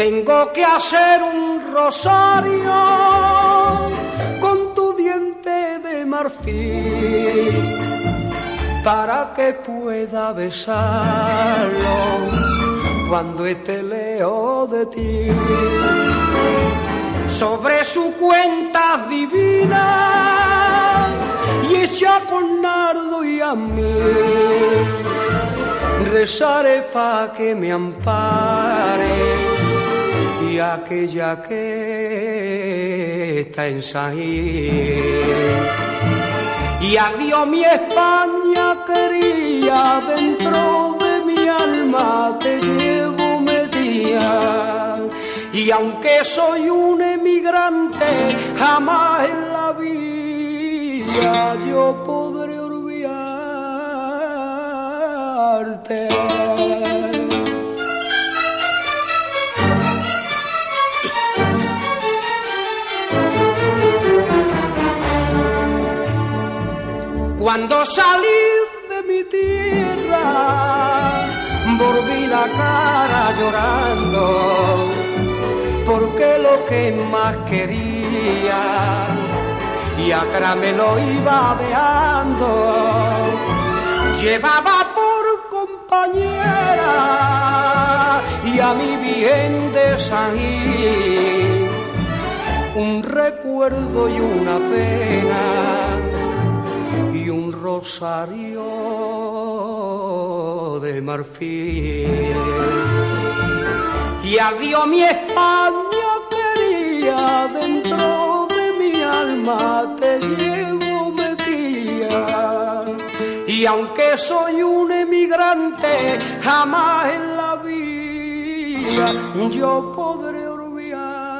Tengo que hacer un rosario con tu diente de marfil para que pueda besarlo cuando te leo de ti. Sobre su cuenta divina y ella con nardo y a mí rezaré pa' que me ampare y aquella que está en. Y adiós mi España quería, dentro de mi alma te llevo metida. Y aunque soy un emigrante, jamás en la vida yo podré olvidarte. Cuando salí de mi tierra, volví la cara llorando, porque lo que más quería, y atrás me lo iba dejando, llevaba por compañera y a mi bien de San un recuerdo y una pena rosario de marfil. Y adiós mi España quería, dentro de mi alma te llevo metida. Y aunque soy un emigrante, jamás en la vida yo podré olvidarte.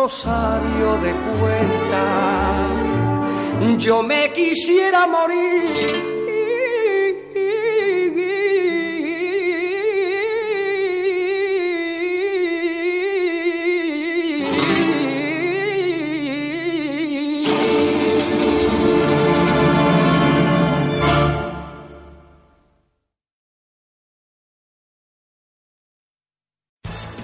rosario de cuenta. Yo me quisiera morir.